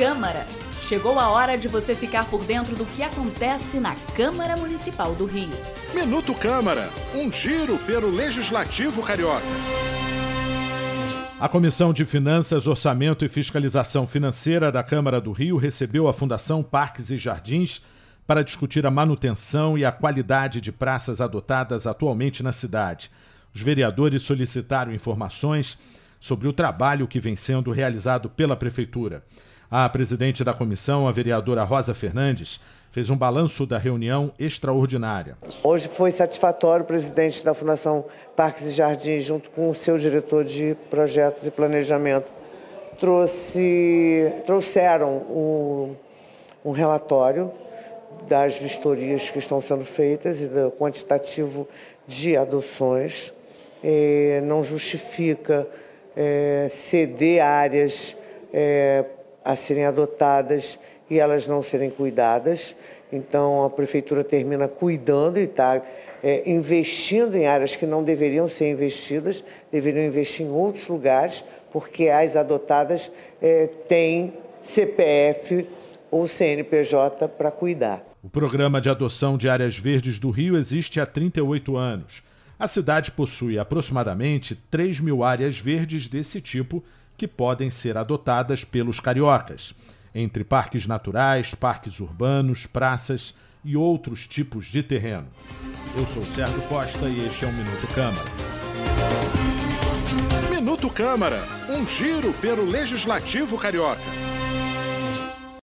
Câmara. Chegou a hora de você ficar por dentro do que acontece na Câmara Municipal do Rio. Minuto Câmara, um giro pelo Legislativo Carioca. A Comissão de Finanças, Orçamento e Fiscalização Financeira da Câmara do Rio recebeu a Fundação Parques e Jardins para discutir a manutenção e a qualidade de praças adotadas atualmente na cidade. Os vereadores solicitaram informações sobre o trabalho que vem sendo realizado pela Prefeitura. A presidente da comissão, a vereadora Rosa Fernandes, fez um balanço da reunião extraordinária. Hoje foi satisfatório o presidente da Fundação Parques e Jardins, junto com o seu diretor de projetos e planejamento, trouxe, trouxeram um, um relatório das vistorias que estão sendo feitas e do quantitativo de adoções. É, não justifica é, ceder áreas é, a serem adotadas e elas não serem cuidadas. Então, a prefeitura termina cuidando e está é, investindo em áreas que não deveriam ser investidas, deveriam investir em outros lugares, porque as adotadas é, têm CPF ou CNPJ para cuidar. O programa de adoção de áreas verdes do Rio existe há 38 anos. A cidade possui aproximadamente 3 mil áreas verdes desse tipo que podem ser adotadas pelos cariocas, entre parques naturais, parques urbanos, praças e outros tipos de terreno. Eu sou Sérgio Costa e este é o Minuto Câmara. Minuto Câmara, um giro pelo Legislativo Carioca.